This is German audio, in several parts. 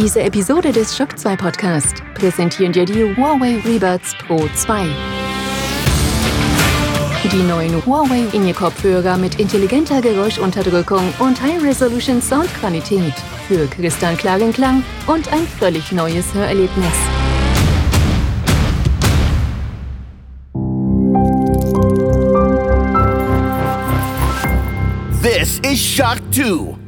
Diese Episode des Shock 2 Podcast präsentieren dir die Huawei Rebuds Pro 2. Die neuen Huawei In-Ear-Kopfhörer mit intelligenter Geräuschunterdrückung und High-Resolution Soundqualität für kristallklaren Klang und ein völlig neues Hörerlebnis. This is Shock 2.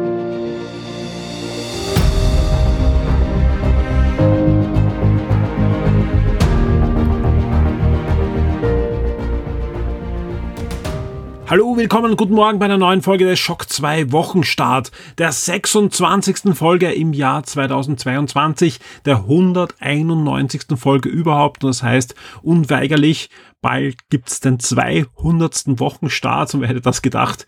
Hallo, willkommen, guten Morgen bei einer neuen Folge des Schock 2 Wochenstart, der 26. Folge im Jahr 2022, der 191. Folge überhaupt. Und das heißt, unweigerlich, bald gibt's den 200. Wochenstart. Und wer hätte das gedacht,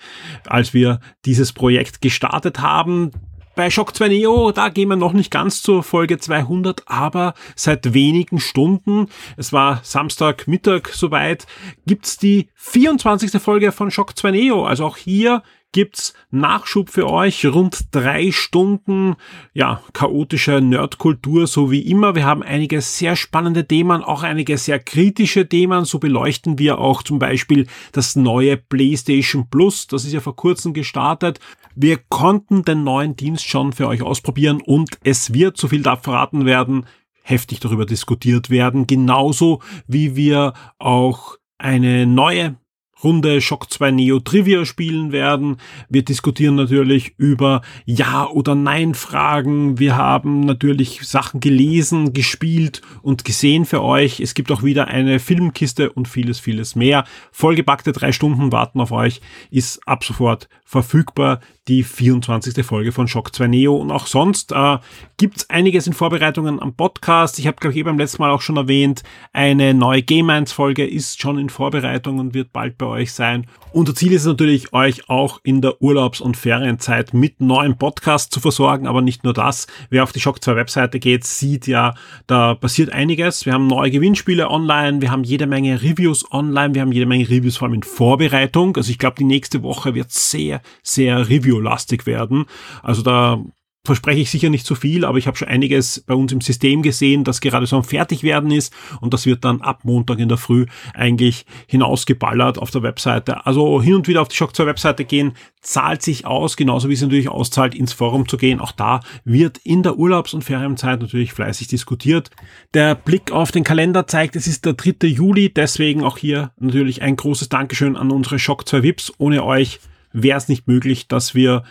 als wir dieses Projekt gestartet haben? Bei Shock 2 Neo, da gehen wir noch nicht ganz zur Folge 200, aber seit wenigen Stunden, es war Samstag Mittag soweit, gibt's die 24. Folge von Shock 2 Neo. Also auch hier gibt's Nachschub für euch. Rund drei Stunden, ja, chaotische Nerdkultur, so wie immer. Wir haben einige sehr spannende Themen, auch einige sehr kritische Themen. So beleuchten wir auch zum Beispiel das neue PlayStation Plus. Das ist ja vor kurzem gestartet. Wir konnten den neuen Dienst schon für euch ausprobieren und es wird, so viel darf verraten werden, heftig darüber diskutiert werden. Genauso wie wir auch eine neue Runde Shock 2 Neo Trivia spielen werden. Wir diskutieren natürlich über Ja- oder Nein-Fragen. Wir haben natürlich Sachen gelesen, gespielt und gesehen für euch. Es gibt auch wieder eine Filmkiste und vieles, vieles mehr. Vollgepackte drei Stunden warten auf euch, ist ab sofort verfügbar. Die 24. Folge von Shock 2 Neo. Und auch sonst äh, gibt einiges in Vorbereitungen am Podcast. Ich habe, glaube ich, eh beim letzten Mal auch schon erwähnt, eine neue Game 1 Folge ist schon in Vorbereitung und wird bald bei euch sein. Unser Ziel ist natürlich, euch auch in der Urlaubs- und Ferienzeit mit neuen Podcasts zu versorgen, aber nicht nur das. Wer auf die Shock 2 Webseite geht, sieht ja, da passiert einiges. Wir haben neue Gewinnspiele online, wir haben jede Menge Reviews online, wir haben jede Menge Reviews vor allem in Vorbereitung. Also ich glaube, die nächste Woche wird sehr, sehr Review-lastig werden. Also da verspreche ich sicher nicht zu viel, aber ich habe schon einiges bei uns im System gesehen, das gerade so am Fertigwerden ist und das wird dann ab Montag in der Früh eigentlich hinausgeballert auf der Webseite. Also hin und wieder auf die Shock 2 Webseite gehen, zahlt sich aus, genauso wie es natürlich auszahlt, ins Forum zu gehen. Auch da wird in der Urlaubs- und Ferienzeit natürlich fleißig diskutiert. Der Blick auf den Kalender zeigt, es ist der 3. Juli, deswegen auch hier natürlich ein großes Dankeschön an unsere Shock 2 VIPs. Ohne euch wäre es nicht möglich, dass wir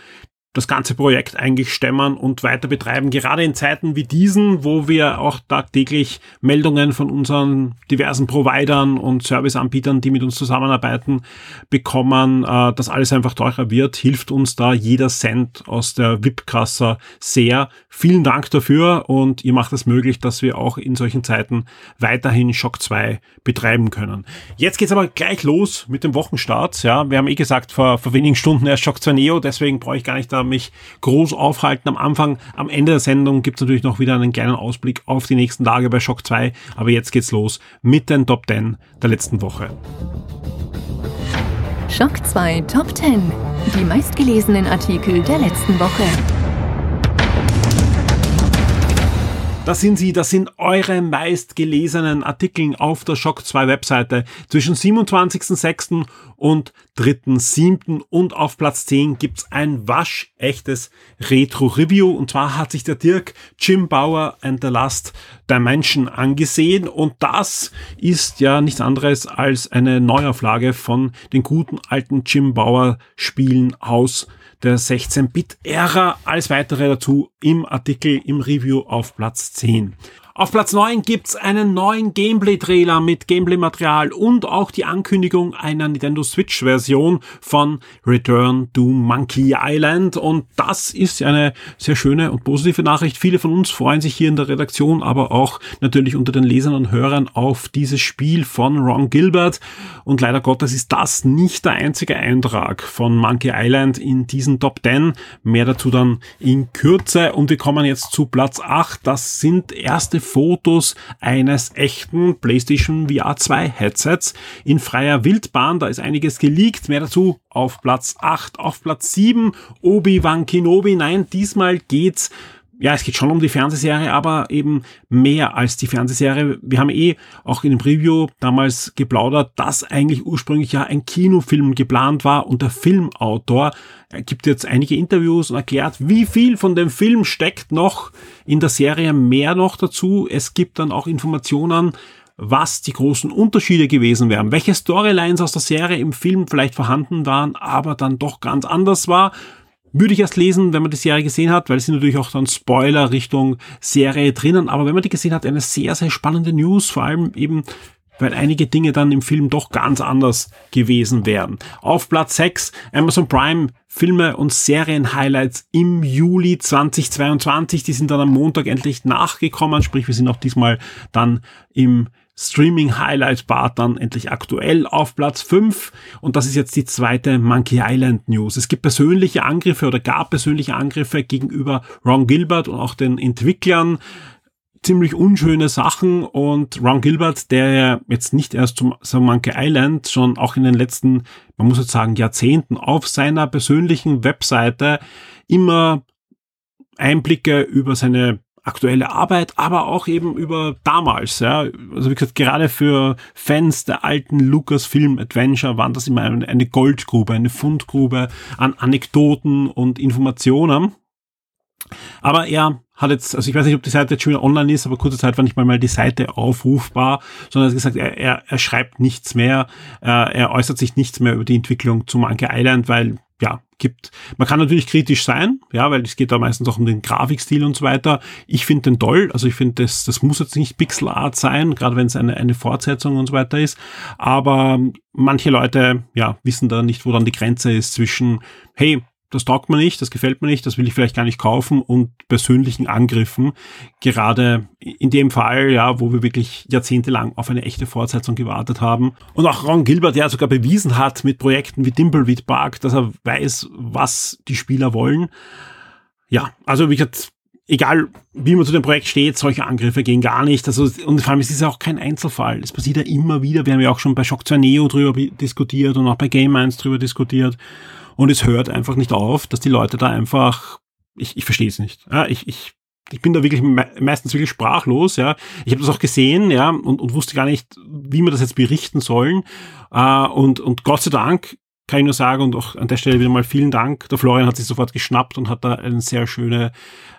das ganze Projekt eigentlich stemmen und weiter betreiben. Gerade in Zeiten wie diesen, wo wir auch tagtäglich Meldungen von unseren diversen Providern und Serviceanbietern, die mit uns zusammenarbeiten, bekommen, äh, dass alles einfach teurer wird, hilft uns da jeder Cent aus der VIP-Kasse sehr. Vielen Dank dafür und ihr macht es möglich, dass wir auch in solchen Zeiten weiterhin Shock 2 betreiben können. Jetzt geht's aber gleich los mit dem Wochenstart. Ja, wir haben eh gesagt, vor, vor wenigen Stunden erst Shock 2 Neo, deswegen brauche ich gar nicht da mich groß aufhalten. Am Anfang, am Ende der Sendung gibt es natürlich noch wieder einen kleinen Ausblick auf die nächsten Tage bei Shock 2. Aber jetzt geht's los mit den Top 10 der letzten Woche. Shock 2 Top 10. Die meistgelesenen Artikel der letzten Woche. Das sind sie, das sind eure meistgelesenen Artikel auf der Shock 2 Webseite zwischen 27.06. und 3.07. und auf Platz 10 gibt's ein waschechtes Retro-Review und zwar hat sich der Dirk Jim Bauer and the Last Dimension angesehen und das ist ja nichts anderes als eine Neuauflage von den guten alten Jim Bauer Spielen aus der 16-Bit-Ära. Alles weitere dazu im Artikel, im Review auf Platz 10. Auf Platz 9 gibt's einen neuen Gameplay-Trailer mit Gameplay-Material und auch die Ankündigung einer Nintendo Switch-Version von Return to Monkey Island. Und das ist eine sehr schöne und positive Nachricht. Viele von uns freuen sich hier in der Redaktion, aber auch natürlich unter den Lesern und Hörern auf dieses Spiel von Ron Gilbert. Und leider Gottes ist das nicht der einzige Eintrag von Monkey Island in diesen Top 10. Mehr dazu dann in Kürze. Und wir kommen jetzt zu Platz 8. Das sind erste Fotos eines echten PlayStation VR 2 Headsets in freier Wildbahn. Da ist einiges geleakt. Mehr dazu auf Platz 8. Auf Platz 7 Obi-Wan Kenobi. Nein, diesmal geht's ja, es geht schon um die Fernsehserie, aber eben mehr als die Fernsehserie. Wir haben eh auch in dem Preview damals geplaudert, dass eigentlich ursprünglich ja ein Kinofilm geplant war und der Filmautor gibt jetzt einige Interviews und erklärt, wie viel von dem Film steckt noch in der Serie mehr noch dazu. Es gibt dann auch Informationen, was die großen Unterschiede gewesen wären, welche Storylines aus der Serie im Film vielleicht vorhanden waren, aber dann doch ganz anders war würde ich erst lesen, wenn man die Serie gesehen hat, weil es sind natürlich auch dann Spoiler Richtung Serie drinnen. Aber wenn man die gesehen hat, eine sehr, sehr spannende News, vor allem eben weil einige Dinge dann im Film doch ganz anders gewesen wären. Auf Platz 6 Amazon Prime Filme und Serien-Highlights im Juli 2022. Die sind dann am Montag endlich nachgekommen, sprich wir sind auch diesmal dann im Streaming Highlight Bar dann endlich aktuell auf Platz 5 und das ist jetzt die zweite Monkey Island News. Es gibt persönliche Angriffe oder gab persönliche Angriffe gegenüber Ron Gilbert und auch den Entwicklern. Ziemlich unschöne Sachen und Ron Gilbert, der jetzt nicht erst zum, zum Monkey Island, schon auch in den letzten, man muss jetzt sagen, Jahrzehnten auf seiner persönlichen Webseite immer Einblicke über seine aktuelle Arbeit, aber auch eben über damals. Ja. Also wie gesagt, gerade für Fans der alten Lucasfilm Adventure waren das immer eine Goldgrube, eine Fundgrube an Anekdoten und Informationen. Aber er hat jetzt, also ich weiß nicht, ob die Seite jetzt schon wieder online ist, aber kurze Zeit war nicht mal, die Seite aufrufbar, sondern er hat gesagt, er, er, er schreibt nichts mehr, äh, er äußert sich nichts mehr über die Entwicklung zu Monkey Island, weil ja, gibt. Man kann natürlich kritisch sein, ja, weil es geht da meistens auch um den Grafikstil und so weiter. Ich finde den toll, also ich finde, das, das muss jetzt nicht Pixel Art sein, gerade wenn es eine, eine Fortsetzung und so weiter ist. Aber manche Leute, ja, wissen da nicht, wo dann die Grenze ist zwischen, hey, das taugt mir nicht, das gefällt mir nicht, das will ich vielleicht gar nicht kaufen und persönlichen Angriffen. Gerade in dem Fall, ja, wo wir wirklich jahrzehntelang auf eine echte Fortsetzung gewartet haben. Und auch Ron Gilbert, der sogar bewiesen hat mit Projekten wie Dimbleweed Park, dass er weiß, was die Spieler wollen. Ja, also wie gesagt, egal wie man zu dem Projekt steht, solche Angriffe gehen gar nicht. Also, und vor allem es ist ja auch kein Einzelfall. Es passiert ja immer wieder. Wir haben ja auch schon bei Shock 2 Neo drüber diskutiert und auch bei Game 1 drüber diskutiert. Und es hört einfach nicht auf, dass die Leute da einfach, ich, ich verstehe es nicht. Ja, ich, ich, ich bin da wirklich me meistens wirklich sprachlos, ja. Ich habe das auch gesehen, ja, und, und wusste gar nicht, wie wir das jetzt berichten sollen. Äh, und, und Gott sei Dank kann ich nur sagen und auch an der Stelle wieder mal vielen Dank. Der Florian hat sich sofort geschnappt und hat da einen sehr schöne,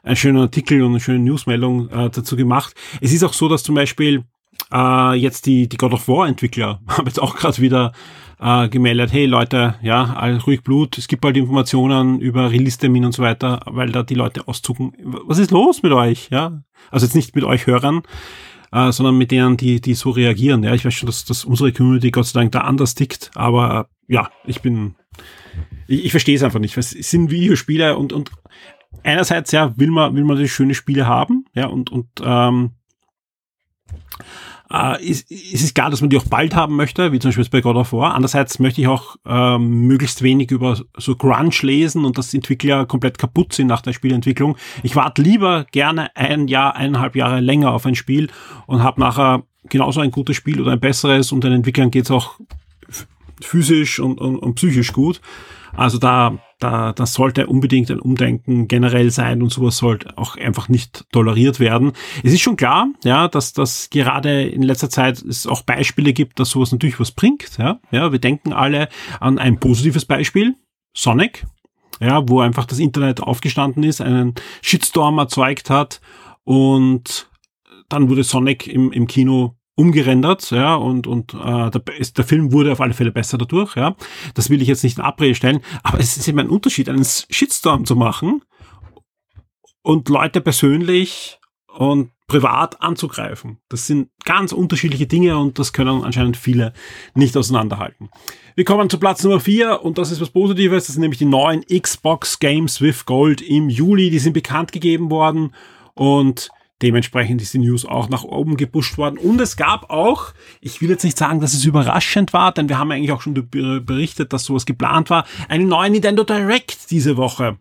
einen schönen Artikel und eine schöne Newsmeldung äh, dazu gemacht. Es ist auch so, dass zum Beispiel äh, jetzt die, die God of War Entwickler haben jetzt auch gerade wieder äh, gemeldet, hey Leute, ja, ruhig Blut, es gibt bald Informationen über Release-Termin und so weiter, weil da die Leute auszucken. Was ist los mit euch? Ja, also jetzt nicht mit euch Hörern, äh, sondern mit denen, die, die so reagieren. Ja, ich weiß schon, dass, dass unsere Community Gott sei Dank da anders tickt, aber ja, ich bin, ich, ich verstehe es einfach nicht. Es sind Videospiele und, und einerseits, ja, will man, will man die schöne Spiele haben, ja, und, und ähm, äh, ist, ist es klar, dass man die auch bald haben möchte, wie zum Beispiel bei God of War. Andererseits möchte ich auch ähm, möglichst wenig über so Grunge lesen und dass Entwickler komplett kaputt sind nach der Spielentwicklung. Ich warte lieber gerne ein Jahr, eineinhalb Jahre länger auf ein Spiel und habe nachher genauso ein gutes Spiel oder ein besseres und den Entwicklern geht's auch physisch und, und, und psychisch gut. Also da, da, das sollte unbedingt ein Umdenken generell sein und sowas sollte auch einfach nicht toleriert werden. Es ist schon klar, ja, dass das gerade in letzter Zeit es auch Beispiele gibt, dass sowas natürlich was bringt. Ja, ja wir denken alle an ein positives Beispiel, Sonic, ja, wo einfach das Internet aufgestanden ist, einen Shitstorm erzeugt hat und dann wurde Sonic im, im Kino umgerendert, ja, und, und äh, der, ist, der Film wurde auf alle Fälle besser dadurch, ja. Das will ich jetzt nicht in Abrede stellen, aber es ist eben ein Unterschied, einen Shitstorm zu machen und Leute persönlich und privat anzugreifen. Das sind ganz unterschiedliche Dinge und das können anscheinend viele nicht auseinanderhalten. Wir kommen zu Platz Nummer 4 und das ist was Positives, das sind nämlich die neuen Xbox Games with Gold im Juli, die sind bekannt gegeben worden und dementsprechend ist die News auch nach oben gepusht worden. Und es gab auch, ich will jetzt nicht sagen, dass es überraschend war, denn wir haben eigentlich auch schon berichtet, dass sowas geplant war, eine neue Nintendo Direct diese Woche.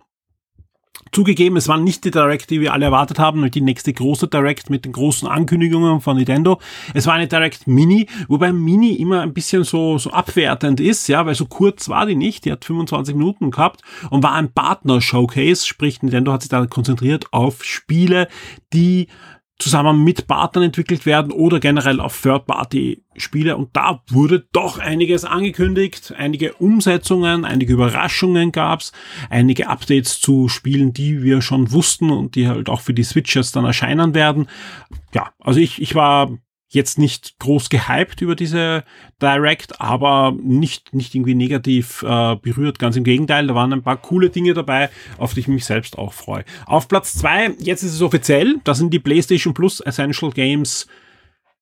Zugegeben, es war nicht die Direct, die wir alle erwartet haben, die nächste große Direct mit den großen Ankündigungen von Nintendo. Es war eine Direct Mini, wobei Mini immer ein bisschen so, so abwertend ist, ja, weil so kurz war die nicht. Die hat 25 Minuten gehabt und war ein Partner-Showcase, sprich Nintendo hat sich da konzentriert auf Spiele, die zusammen mit Partnern entwickelt werden oder generell auf Third-Party-Spiele. Und da wurde doch einiges angekündigt, einige Umsetzungen, einige Überraschungen gab's, einige Updates zu Spielen, die wir schon wussten und die halt auch für die Switchers dann erscheinen werden. Ja, also ich, ich war jetzt nicht groß gehypt über diese Direct, aber nicht, nicht irgendwie negativ äh, berührt. Ganz im Gegenteil, da waren ein paar coole Dinge dabei, auf die ich mich selbst auch freue. Auf Platz zwei jetzt ist es offiziell, das sind die PlayStation Plus Essential Games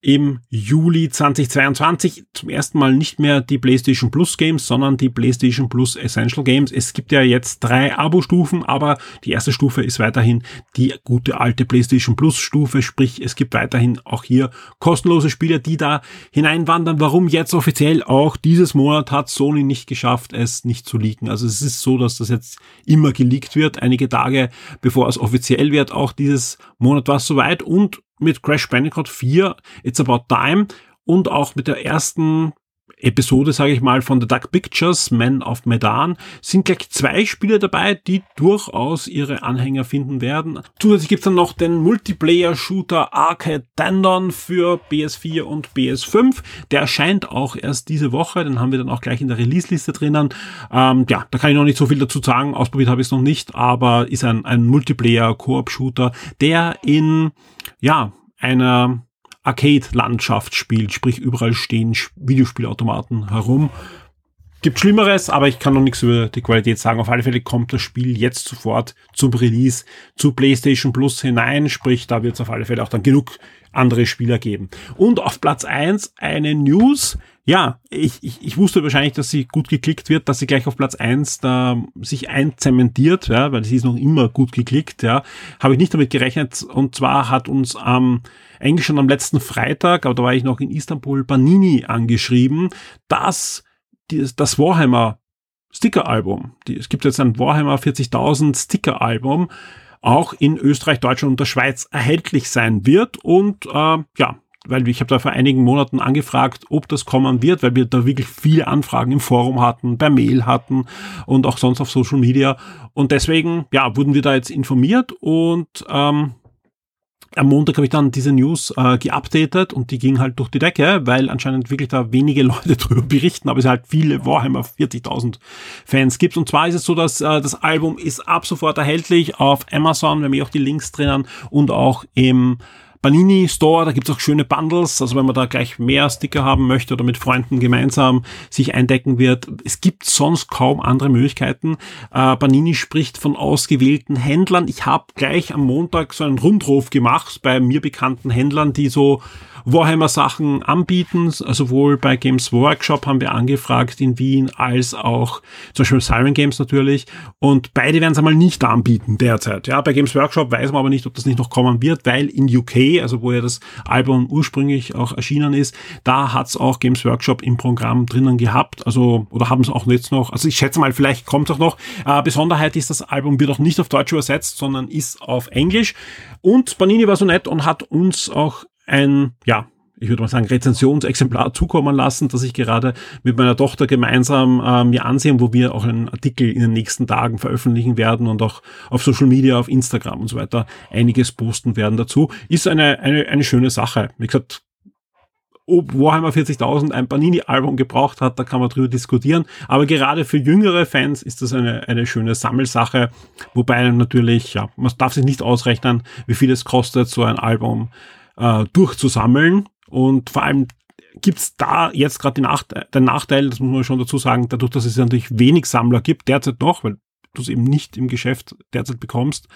im Juli 2022 zum ersten Mal nicht mehr die PlayStation Plus Games, sondern die PlayStation Plus Essential Games. Es gibt ja jetzt drei Abo-Stufen, aber die erste Stufe ist weiterhin die gute alte PlayStation Plus Stufe, sprich es gibt weiterhin auch hier kostenlose Spiele, die da hineinwandern. Warum jetzt offiziell auch dieses Monat hat Sony nicht geschafft, es nicht zu leaken. Also es ist so, dass das jetzt immer geleakt wird, einige Tage bevor es offiziell wird. Auch dieses Monat war es soweit und mit Crash Bandicoot 4, It's About Time und auch mit der ersten Episode, sage ich mal, von The Dark Pictures, Men of Medan, sind gleich zwei Spiele dabei, die durchaus ihre Anhänger finden werden. Zusätzlich gibt's dann noch den Multiplayer-Shooter Arcade Dandon für PS4 und PS5. Der erscheint auch erst diese Woche, den haben wir dann auch gleich in der Release-Liste drinnen. Ähm, ja, da kann ich noch nicht so viel dazu sagen, ausprobiert habe ich es noch nicht, aber ist ein, ein Multiplayer-Koop-Shooter, der in ja, einer Arcade-Landschaft spielt, sprich überall stehen Videospielautomaten herum. Gibt Schlimmeres, aber ich kann noch nichts über die Qualität sagen. Auf alle Fälle kommt das Spiel jetzt sofort zum Release zu PlayStation Plus hinein, sprich, da wird es auf alle Fälle auch dann genug andere Spieler geben. Und auf Platz eins eine News, ja, ich, ich, ich wusste wahrscheinlich, dass sie gut geklickt wird, dass sie gleich auf Platz eins da sich einzementiert, ja, weil sie ist noch immer gut geklickt, ja. Habe ich nicht damit gerechnet. Und zwar hat uns am, ähm, eigentlich schon am letzten Freitag, aber da war ich noch in Istanbul, Banini angeschrieben, dass das Warhammer Sticker-Album, es gibt jetzt ein Warhammer 40.000 Sticker-Album, auch in Österreich, Deutschland und der Schweiz erhältlich sein wird. Und äh, ja, weil ich habe da vor einigen Monaten angefragt, ob das kommen wird, weil wir da wirklich viele Anfragen im Forum hatten, per Mail hatten und auch sonst auf Social Media. Und deswegen, ja, wurden wir da jetzt informiert und ähm, am Montag habe ich dann diese News äh, geupdatet und die ging halt durch die Decke, weil anscheinend wirklich da wenige Leute drüber berichten, aber es halt viele Warhammer 40.000 Fans gibt. Und zwar ist es so, dass äh, das Album ist ab sofort erhältlich auf Amazon, wir haben hier auch die Links drinnen und auch im Panini Store, da gibt's auch schöne Bundles, also wenn man da gleich mehr Sticker haben möchte oder mit Freunden gemeinsam sich eindecken wird. Es gibt sonst kaum andere Möglichkeiten. Äh, Panini spricht von ausgewählten Händlern. Ich habe gleich am Montag so einen Rundruf gemacht bei mir bekannten Händlern, die so Warhammer Sachen anbieten. Sowohl bei Games Workshop haben wir angefragt in Wien als auch zum Beispiel Siren Games natürlich. Und beide werden es einmal nicht anbieten derzeit. Ja, bei Games Workshop weiß man aber nicht, ob das nicht noch kommen wird, weil in UK, also wo ja das Album ursprünglich auch erschienen ist, da hat's auch Games Workshop im Programm drinnen gehabt. Also, oder haben es auch jetzt noch. Also ich schätze mal, vielleicht kommt es auch noch. Äh, Besonderheit ist, das Album wird auch nicht auf Deutsch übersetzt, sondern ist auf Englisch. Und Panini war so nett und hat uns auch ein, ja, ich würde mal sagen, Rezensionsexemplar zukommen lassen, das ich gerade mit meiner Tochter gemeinsam äh, mir ansehen, wo wir auch einen Artikel in den nächsten Tagen veröffentlichen werden und auch auf Social Media, auf Instagram und so weiter einiges posten werden dazu. Ist eine, eine, eine schöne Sache. Wie gesagt, ob Warhammer 40.000 ein Panini-Album gebraucht hat, da kann man drüber diskutieren. Aber gerade für jüngere Fans ist das eine, eine schöne Sammelsache. Wobei natürlich, ja, man darf sich nicht ausrechnen, wie viel es kostet, so ein Album äh, durchzusammeln. Und vor allem gibt's da jetzt gerade den Nachteil, das muss man schon dazu sagen, dadurch, dass es natürlich wenig Sammler gibt, derzeit noch, weil du es eben nicht im Geschäft derzeit bekommst,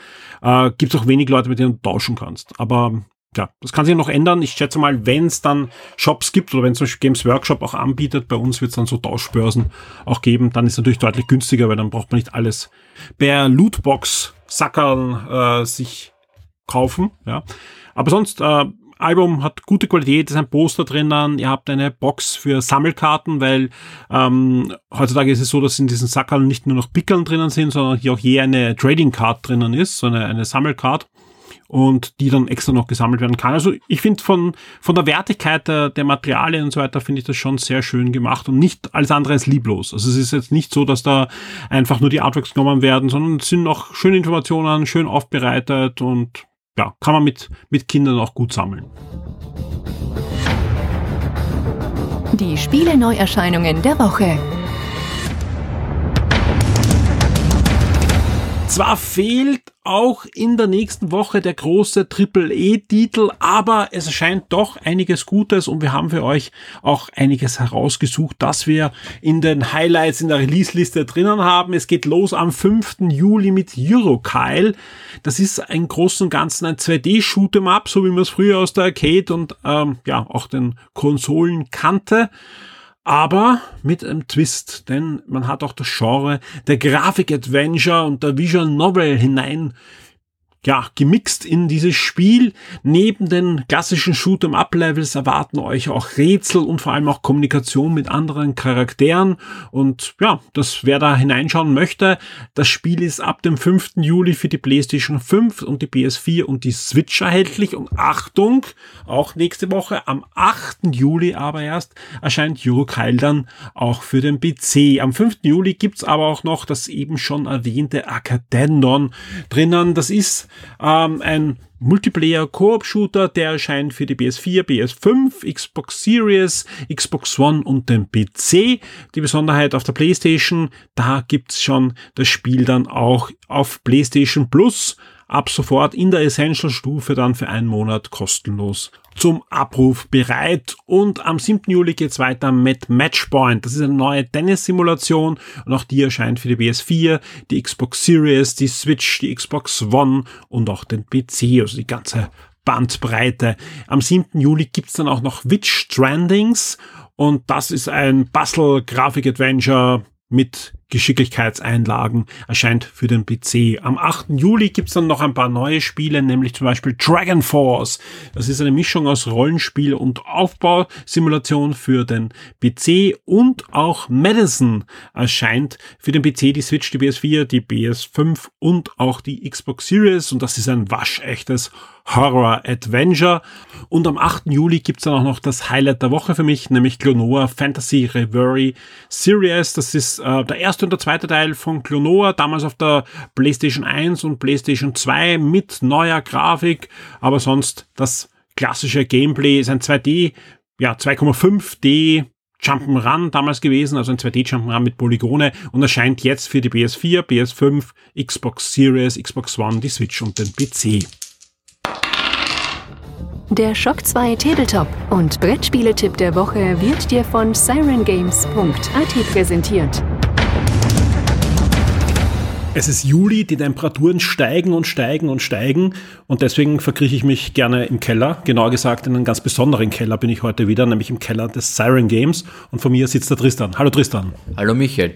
äh, gibt es auch wenig Leute, mit denen du tauschen kannst. Aber ja, das kann sich noch ändern. Ich schätze mal, wenn es dann Shops gibt oder wenn zum Beispiel Games Workshop auch anbietet, bei uns wird es dann so Tauschbörsen auch geben, dann ist natürlich deutlich günstiger, weil dann braucht man nicht alles per Lootbox-Sackern äh, sich kaufen. Ja. Aber sonst, äh, Album hat gute Qualität, ist ein Poster drinnen, ihr habt eine Box für Sammelkarten, weil ähm, heutzutage ist es so, dass in diesen Sackerl nicht nur noch Pickeln drinnen sind, sondern hier auch je eine Trading Card drinnen ist, so eine, eine Sammelcard und die dann extra noch gesammelt werden kann. Also ich finde von, von der Wertigkeit der, der Materialien und so weiter finde ich das schon sehr schön gemacht und nicht alles andere als lieblos. Also es ist jetzt nicht so, dass da einfach nur die Artworks genommen werden, sondern es sind noch schöne Informationen, schön aufbereitet und ja, kann man mit, mit Kindern auch gut sammeln. Die Spiele-Neuerscheinungen der Woche. Zwar fehlt auch in der nächsten Woche der große Triple-E-Titel, aber es erscheint doch einiges Gutes und wir haben für euch auch einiges herausgesucht, das wir in den Highlights in der Release-Liste drinnen haben. Es geht los am 5. Juli mit Eurokyle. Das ist ein großen und ganzen ein 2D-Shoot'em-up, so wie man es früher aus der Arcade und ähm, ja auch den Konsolen kannte aber mit einem Twist, denn man hat auch das Genre der Grafik-Adventure und der Visual Novel hinein ja, gemixt in dieses Spiel. Neben den klassischen Shoot'em-up-Levels erwarten euch auch Rätsel und vor allem auch Kommunikation mit anderen Charakteren. Und ja, das wer da hineinschauen möchte, das Spiel ist ab dem 5. Juli für die PlayStation 5 und die PS4 und die Switch erhältlich. Und Achtung, auch nächste Woche am 8. Juli aber erst erscheint Eurokyle dann auch für den PC. Am 5. Juli gibt's aber auch noch das eben schon erwähnte Acadendon drinnen. Das ist ähm, ein Multiplayer-Koop-Shooter, der erscheint für die PS4, PS5, Xbox Series, Xbox One und den PC. Die Besonderheit auf der PlayStation, da gibt's schon das Spiel dann auch auf PlayStation Plus ab sofort in der Essential-Stufe dann für einen Monat kostenlos zum Abruf bereit. Und am 7. Juli geht's weiter mit Matchpoint. Das ist eine neue Tennis-Simulation und auch die erscheint für die PS4, die Xbox Series, die Switch, die Xbox One und auch den PC, also die ganze Bandbreite. Am 7. Juli gibt's dann auch noch Witch Strandings und das ist ein Puzzle-Grafik-Adventure mit Geschicklichkeitseinlagen erscheint für den PC. Am 8. Juli gibt's dann noch ein paar neue Spiele, nämlich zum Beispiel Dragon Force. Das ist eine Mischung aus Rollenspiel und Aufbausimulation für den PC und auch Medicine erscheint für den PC, die Switch, die PS4, die PS5 und auch die Xbox Series und das ist ein waschechtes Horror-Adventure. Und am 8. Juli gibt's dann auch noch das Highlight der Woche für mich, nämlich Clonoa Fantasy Reverie Series. Das ist äh, der erste und der zweite Teil von Clonoa, damals auf der PlayStation 1 und PlayStation 2 mit neuer Grafik, aber sonst das klassische Gameplay ist ein 2D, ja 2,5D Jump'n'Run damals gewesen, also ein 2D Jump'n'Run mit Polygone und erscheint jetzt für die PS4, PS5, Xbox Series, Xbox One, die Switch und den PC. Der Shock 2 Tabletop und Brettspieletipp der Woche wird dir von sirengames.at präsentiert. Es ist Juli, die Temperaturen steigen und steigen und steigen und deswegen verkrieche ich mich gerne im Keller. Genauer gesagt in einem ganz besonderen Keller bin ich heute wieder, nämlich im Keller des Siren Games und vor mir sitzt der Tristan. Hallo Tristan. Hallo Michael.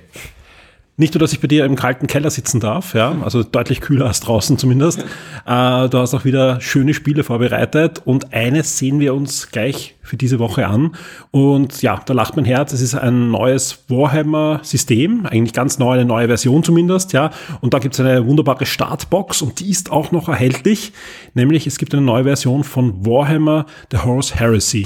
Nicht nur, dass ich bei dir im kalten Keller sitzen darf, ja, also deutlich kühler als draußen zumindest. Äh, du hast auch wieder schöne Spiele vorbereitet und eines sehen wir uns gleich für diese Woche an. Und ja, da lacht mein Herz. Es ist ein neues Warhammer-System, eigentlich ganz neu, eine neue Version zumindest, ja. Und da gibt es eine wunderbare Startbox und die ist auch noch erhältlich. Nämlich es gibt eine neue Version von Warhammer The Horse Heresy.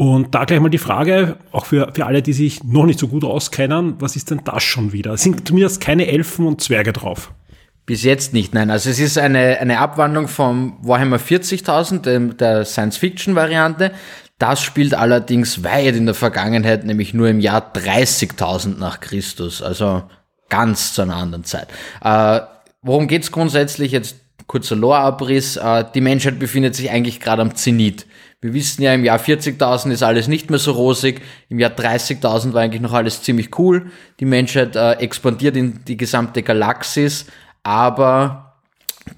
Und da gleich mal die Frage, auch für, für alle, die sich noch nicht so gut auskennen, was ist denn das schon wieder? Sind zumindest keine Elfen und Zwerge drauf? Bis jetzt nicht, nein. Also es ist eine, eine Abwandlung vom Warhammer 40.000, der Science-Fiction-Variante. Das spielt allerdings weit in der Vergangenheit, nämlich nur im Jahr 30.000 nach Christus, also ganz zu einer anderen Zeit. Äh, worum geht's grundsätzlich? Jetzt kurzer Lore-Abriss. Äh, die Menschheit befindet sich eigentlich gerade am Zenit. Wir wissen ja, im Jahr 40.000 ist alles nicht mehr so rosig. Im Jahr 30.000 war eigentlich noch alles ziemlich cool. Die Menschheit äh, expandiert in die gesamte Galaxis, aber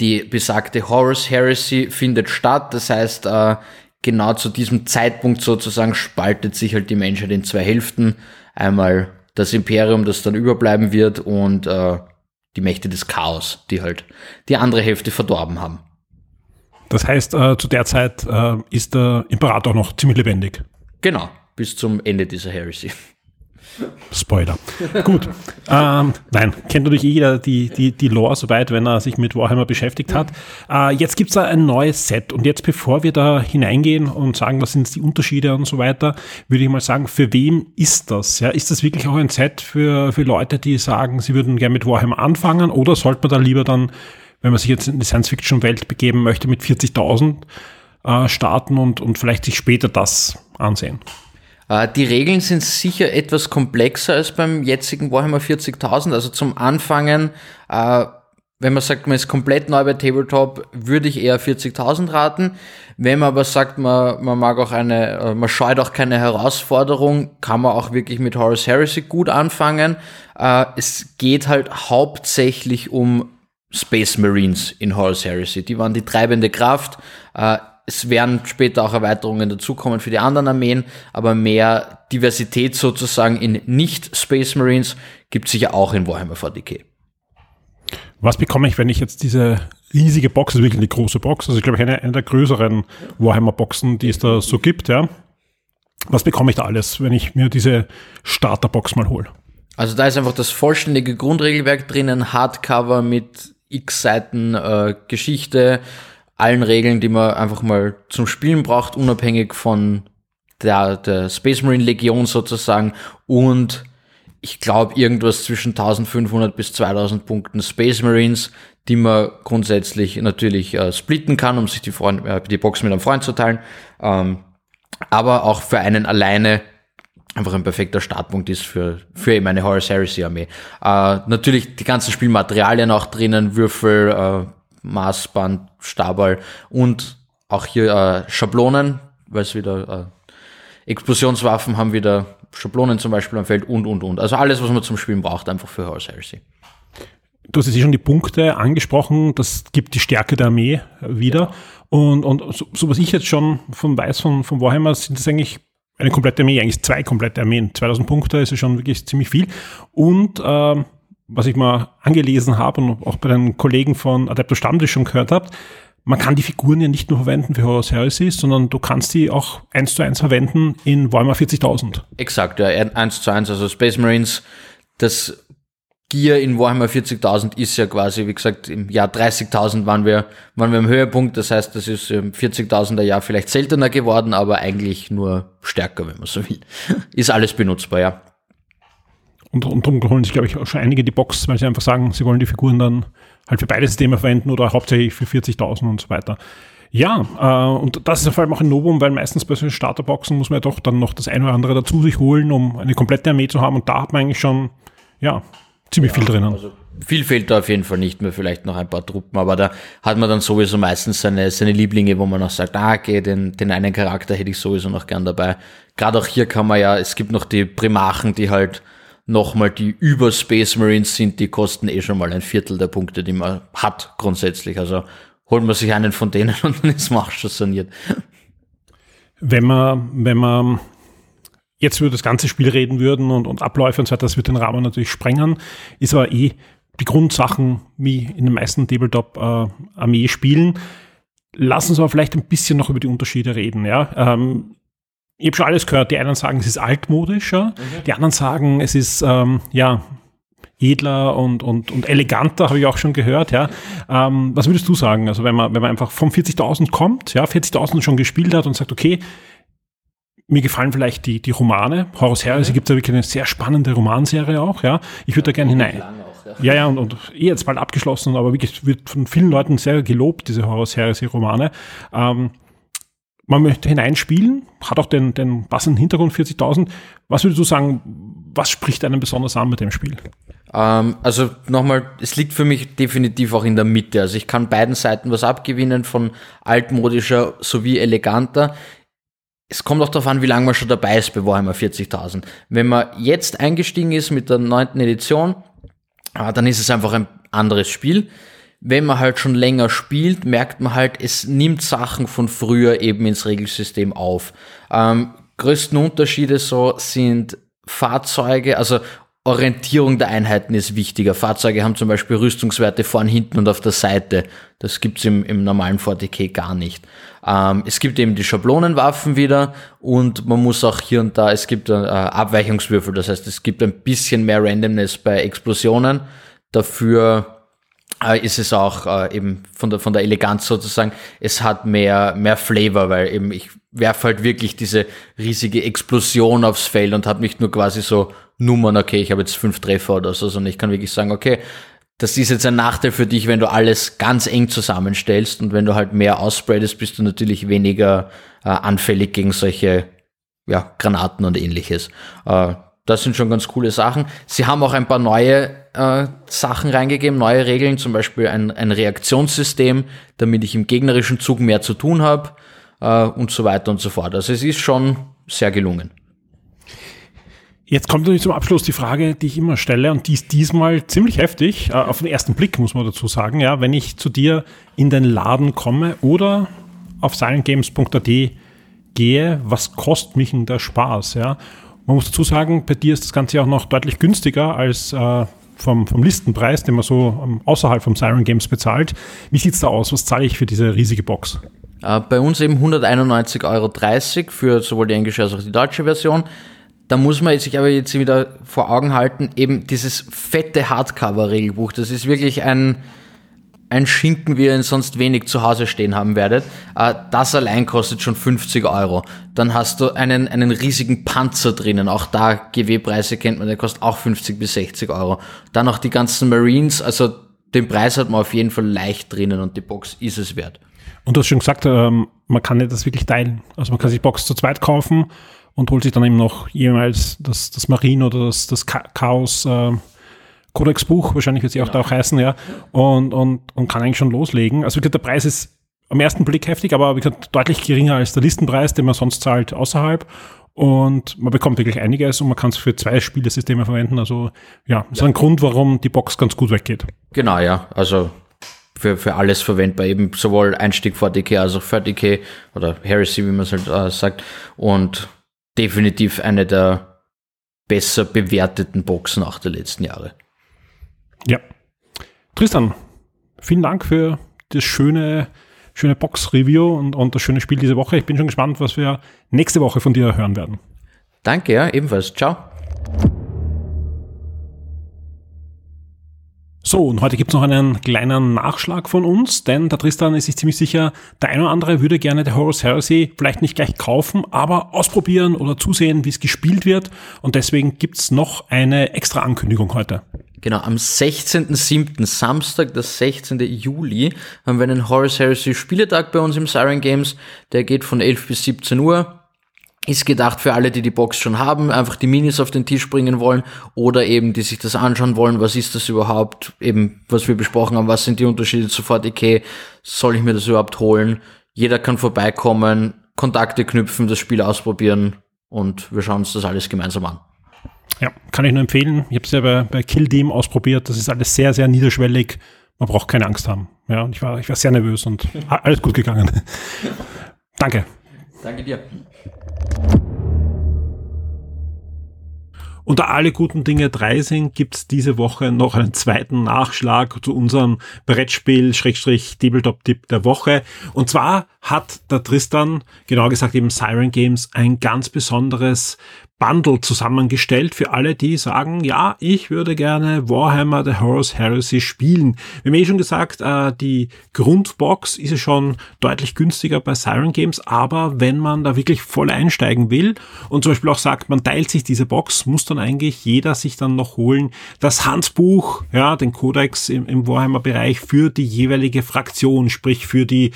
Die besagte Horus Heresy findet statt. Das heißt, äh, genau zu diesem Zeitpunkt sozusagen spaltet sich halt die Menschheit in zwei Hälften. Einmal das Imperium, das dann überbleiben wird und äh, die Mächte des Chaos, die halt die andere Hälfte verdorben haben. Das heißt, äh, zu der Zeit äh, ist der Imperator noch ziemlich lebendig. Genau, bis zum Ende dieser Heresy. Spoiler. Gut. Ähm, nein, kennt natürlich jeder die, die, die Lore soweit, wenn er sich mit Warhammer beschäftigt hat. Äh, jetzt gibt's da ein neues Set. Und jetzt, bevor wir da hineingehen und sagen, was sind die Unterschiede und so weiter, würde ich mal sagen, für wem ist das? Ja, ist das wirklich auch ein Set für, für Leute, die sagen, sie würden gerne mit Warhammer anfangen? Oder sollte man da lieber dann, wenn man sich jetzt in die Science-Fiction-Welt begeben möchte, mit 40.000 äh, starten und, und vielleicht sich später das ansehen? Äh, die Regeln sind sicher etwas komplexer als beim jetzigen Warhammer 40.000. Also zum Anfangen, äh, wenn man sagt, man ist komplett neu bei Tabletop, würde ich eher 40.000 raten. Wenn man aber sagt, man, man mag auch eine, äh, man scheut auch keine Herausforderung, kann man auch wirklich mit Horus Heresy gut anfangen. Es geht halt hauptsächlich um Space Marines in Horus Heresy. Die waren die treibende Kraft es werden später auch Erweiterungen dazukommen für die anderen Armeen, aber mehr Diversität sozusagen in Nicht-Space Marines gibt es sicher auch in Warhammer 40k. Was bekomme ich, wenn ich jetzt diese riesige Box, wirklich eine große Box, also ich glaube, eine, eine der größeren Warhammer-Boxen, die es da so gibt, ja. Was bekomme ich da alles, wenn ich mir diese Starterbox mal hole? Also da ist einfach das vollständige Grundregelwerk drinnen, Hardcover mit x Seiten äh, Geschichte, allen Regeln, die man einfach mal zum Spielen braucht, unabhängig von der, der Space Marine Legion sozusagen und ich glaube irgendwas zwischen 1500 bis 2000 Punkten Space Marines, die man grundsätzlich natürlich äh, splitten kann, um sich die, Freund, äh, die Box mit einem Freund zu teilen. Ähm, aber auch für einen alleine einfach ein perfekter Startpunkt ist für, für eben eine Horus Heresy Armee. Äh, natürlich die ganzen Spielmaterialien auch drinnen, Würfel, äh, Maßband, Stabal und auch hier äh, Schablonen, weil es wieder äh, Explosionswaffen haben wieder Schablonen zum Beispiel am Feld und und und. Also alles, was man zum Spielen braucht, einfach für Horse Heresy. Du hast jetzt schon die Punkte angesprochen, das gibt die Stärke der Armee wieder. Ja. Und, und so, so, was ich jetzt schon von weiß von, von Warhammer, sind das eigentlich eine komplette Armee, eigentlich zwei komplette Armeen. 2000 Punkte ist ja schon wirklich ziemlich viel. Und äh, was ich mal angelesen habe und auch bei den Kollegen von Adeptus Stammtisch schon gehört habe, man kann die Figuren ja nicht nur verwenden für Horus Heresy, sondern du kannst die auch eins zu eins verwenden in Warhammer 40.000. Exakt, ja, eins zu eins. Also Space Marines, das Gear in Warhammer 40.000 ist ja quasi, wie gesagt, im Jahr 30.000 waren wir, waren wir im Höhepunkt. Das heißt, das ist im 40.000er Jahr vielleicht seltener geworden, aber eigentlich nur stärker, wenn man so will. Ist alles benutzbar, ja. Und, und darum holen sich, glaube ich, auch schon einige die Box, weil sie einfach sagen, sie wollen die Figuren dann halt für beide Systeme verwenden oder hauptsächlich für 40.000 und so weiter. Ja, äh, und das ist vor allem auch ein Novum, weil meistens bei solchen Starterboxen muss man ja doch dann noch das eine oder andere dazu sich holen, um eine komplette Armee zu haben. Und da hat man eigentlich schon, ja, ziemlich ja, viel drinnen. Also viel fehlt da auf jeden Fall nicht mehr, vielleicht noch ein paar Truppen, aber da hat man dann sowieso meistens seine, seine Lieblinge, wo man auch sagt, ah, okay, den, den einen Charakter hätte ich sowieso noch gern dabei. Gerade auch hier kann man ja, es gibt noch die Primachen, die halt nochmal die über Space Marines sind, die kosten eh schon mal ein Viertel der Punkte, die man hat grundsätzlich. Also holt man sich einen von denen und dann ist man auch schon saniert. Wenn man, wenn man jetzt über das ganze Spiel reden würden und, und Abläufe und so weiter, das wird den Rahmen natürlich sprengen, ist aber eh die Grundsachen wie in den meisten Tabletop-Armee-Spielen. Äh, Lassen uns aber vielleicht ein bisschen noch über die Unterschiede reden. Ja? Ähm, ich habe schon alles gehört. Die einen sagen, es ist altmodisch, ja? Mhm. die anderen sagen, es ist ähm, ja edler und, und, und eleganter, habe ich auch schon gehört. Ja. Ähm, was würdest du sagen? Also wenn man, wenn man einfach vom 40.000 kommt, ja, 40.000 schon gespielt hat und sagt, okay, mir gefallen vielleicht die, die Romane. Horus Heresy mhm. gibt es ja wirklich eine sehr spannende Romanserie auch. Ja. Ich würde da gerne hinein. Auch, ja. ja, ja, und, und eh jetzt bald abgeschlossen, aber wirklich wird von vielen Leuten sehr gelobt, diese Horus Heresy Romane. Ähm, man möchte hineinspielen, hat auch den, den passenden Hintergrund 40.000. Was würdest du sagen, was spricht einem besonders an mit dem Spiel? Ähm, also nochmal, es liegt für mich definitiv auch in der Mitte. Also ich kann beiden Seiten was abgewinnen, von altmodischer sowie eleganter. Es kommt auch darauf an, wie lange man schon dabei ist bei Warhammer 40.000. Wenn man jetzt eingestiegen ist mit der neunten Edition, äh, dann ist es einfach ein anderes Spiel. wenn man halt schon länger spielt, merkt man halt, es nimmt Sachen von früher eben ins Regelsystem auf. Ähm, größten Unterschiede so sind Fahrzeuge, also Orientierung der Einheiten ist wichtiger. Fahrzeuge haben zum Beispiel Rüstungswerte vorn, hinten und auf der Seite. Das gibt's im, im normalen 40k gar nicht. Ähm, es gibt eben die Schablonenwaffen wieder und man muss auch hier und da, es gibt äh, Abweichungswürfel. Das heißt, es gibt ein bisschen mehr Randomness bei Explosionen. Dafür äh, ist es auch äh, eben von der, von der Eleganz sozusagen, es hat mehr, mehr Flavor, weil eben ich werfe halt wirklich diese riesige Explosion aufs Feld und habe nicht nur quasi so Nummern, okay, ich habe jetzt fünf Treffer oder so, sondern ich kann wirklich sagen, okay, das ist jetzt ein Nachteil für dich, wenn du alles ganz eng zusammenstellst und wenn du halt mehr ausspreadest, bist du natürlich weniger äh, anfällig gegen solche ja, Granaten und ähnliches. Äh, das sind schon ganz coole Sachen. Sie haben auch ein paar neue äh, Sachen reingegeben, neue Regeln, zum Beispiel ein, ein Reaktionssystem, damit ich im gegnerischen Zug mehr zu tun habe äh, und so weiter und so fort. Also es ist schon sehr gelungen. Jetzt kommt natürlich zum Abschluss die Frage, die ich immer stelle, und die ist diesmal ziemlich heftig, äh, auf den ersten Blick muss man dazu sagen, ja, wenn ich zu dir in den Laden komme oder auf silentgames.at gehe, was kostet mich denn der Spaß, ja? Man muss dazu sagen, bei dir ist das Ganze auch noch deutlich günstiger als äh, vom, vom Listenpreis, den man so ähm, außerhalb vom Siren Games bezahlt. Wie sieht's da aus? Was zahle ich für diese riesige Box? Äh, bei uns eben 191,30 Euro für sowohl die englische als auch die deutsche Version. Da muss man sich aber jetzt wieder vor Augen halten, eben dieses fette Hardcover-Regelbuch, das ist wirklich ein, ein Schinken, wie ihr ihn sonst wenig zu Hause stehen haben werdet. Äh, das allein kostet schon 50 Euro. Dann hast du einen, einen riesigen Panzer drinnen. Auch da GW-Preise kennt man, der kostet auch 50 bis 60 Euro. Dann noch die ganzen Marines, also den Preis hat man auf jeden Fall leicht drinnen und die Box ist es wert. Und du hast schon gesagt, ähm, man kann das wirklich teilen. Also man kann sich Box zu zweit kaufen und holt sich dann eben noch jemals das, das Marine oder das, das Chaos äh, Codex Buch, wahrscheinlich wird sie auch genau. da auch heißen, ja, und, und, und kann eigentlich schon loslegen. Also wie gesagt, der Preis ist am ersten Blick heftig, aber wie gesagt, deutlich geringer als der Listenpreis, den man sonst zahlt außerhalb. Und man bekommt wirklich einiges und man kann es für zwei Spielesysteme verwenden. Also ja, ist ja. ein Grund, warum die Box ganz gut weggeht. Genau, ja. Also für, für alles verwendbar, eben sowohl Einstieg 40k als auch 30k oder Heresy, wie man es halt äh, sagt. Und definitiv eine der besser bewerteten Boxen auch der letzten Jahre. Ja. Tristan, vielen Dank für das schöne, schöne Box-Review und, und das schöne Spiel diese Woche. Ich bin schon gespannt, was wir nächste Woche von dir hören werden. Danke, ja, ebenfalls. Ciao. So, und heute gibt's noch einen kleinen Nachschlag von uns, denn der Tristan ist sich ziemlich sicher, der eine oder andere würde gerne der Horus Heresy vielleicht nicht gleich kaufen, aber ausprobieren oder zusehen, wie es gespielt wird. Und deswegen gibt's noch eine extra Ankündigung heute. Genau, am 16.07., Samstag, das 16. Juli, haben wir einen Horus Heresy Spieletag bei uns im Siren Games. Der geht von 11 bis 17 Uhr ist gedacht für alle, die die Box schon haben, einfach die Minis auf den Tisch bringen wollen oder eben die sich das anschauen wollen, was ist das überhaupt, eben was wir besprochen haben, was sind die Unterschiede zu 40k, soll ich mir das überhaupt holen? Jeder kann vorbeikommen, Kontakte knüpfen, das Spiel ausprobieren und wir schauen uns das alles gemeinsam an. Ja, kann ich nur empfehlen. Ich habe es ja bei, bei Kill ausprobiert. Das ist alles sehr, sehr niederschwellig. Man braucht keine Angst haben. Ja, ich war, ich war sehr nervös und alles gut gegangen. Danke. Danke dir. Da alle guten Dinge drei sind, gibt's diese Woche noch einen zweiten Nachschlag zu unserem Brettspiel-Tabletop-Tipp der Woche. Und zwar hat der Tristan, genau gesagt eben Siren Games, ein ganz besonderes Bundle zusammengestellt für alle, die sagen, ja, ich würde gerne Warhammer The Horus Heresy spielen. Wir haben eh schon gesagt, äh, die Grundbox ist ja schon deutlich günstiger bei Siren Games, aber wenn man da wirklich voll einsteigen will und zum Beispiel auch sagt, man teilt sich diese Box, muss dann eigentlich jeder sich dann noch holen das Handbuch, ja, den Codex im, im Warhammer-Bereich für die jeweilige Fraktion, sprich für die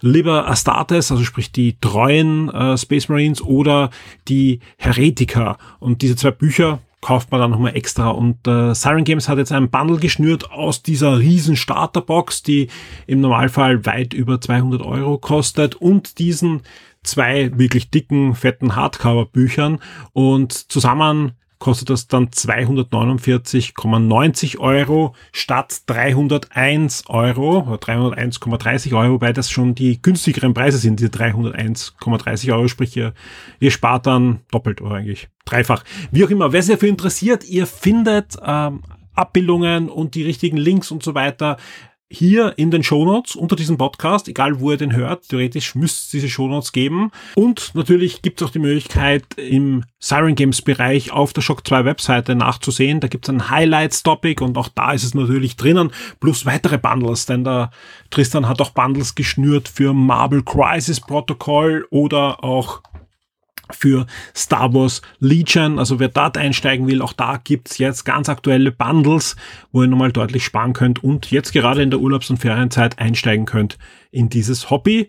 Liber Astartes, also sprich die treuen äh, Space Marines oder die Heretiker. Und diese zwei Bücher kauft man dann nochmal extra. Und äh, Siren Games hat jetzt einen Bundle geschnürt aus dieser riesen Starterbox, die im Normalfall weit über 200 Euro kostet und diesen zwei wirklich dicken, fetten Hardcover-Büchern. Und zusammen kostet das dann 249,90 Euro statt 301 Euro oder 301,30 Euro, wobei das schon die günstigeren Preise sind, diese 301,30 Euro, sprich ihr, ihr spart dann doppelt oder eigentlich dreifach. Wie auch immer, wer sich dafür interessiert, ihr findet ähm, Abbildungen und die richtigen Links und so weiter hier in den Shownotes unter diesem Podcast, egal wo ihr den hört, theoretisch müsste es diese Shownotes geben. Und natürlich gibt es auch die Möglichkeit, im Siren Games Bereich auf der Shock 2 Webseite nachzusehen. Da gibt es ein Highlights-Topic und auch da ist es natürlich drinnen, plus weitere Bundles, denn der Tristan hat auch Bundles geschnürt für Marble Crisis Protocol oder auch für Star Wars Legion. Also wer dort einsteigen will, auch da gibt's jetzt ganz aktuelle Bundles, wo ihr nochmal deutlich sparen könnt und jetzt gerade in der Urlaubs- und Ferienzeit einsteigen könnt in dieses Hobby.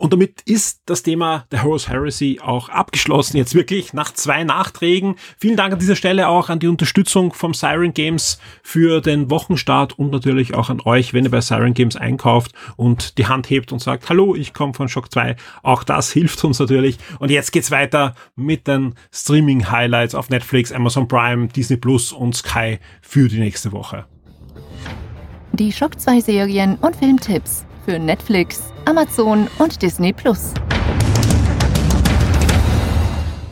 Und damit ist das Thema der Horus Heresy auch abgeschlossen. Jetzt wirklich nach zwei Nachträgen. Vielen Dank an dieser Stelle auch an die Unterstützung vom Siren Games für den Wochenstart und natürlich auch an euch, wenn ihr bei Siren Games einkauft und die Hand hebt und sagt, hallo, ich komme von Shock 2. Auch das hilft uns natürlich. Und jetzt geht's weiter mit den Streaming Highlights auf Netflix, Amazon Prime, Disney Plus und Sky für die nächste Woche. Die Shock 2 Serien und Filmtipps für Netflix, Amazon und Disney Plus.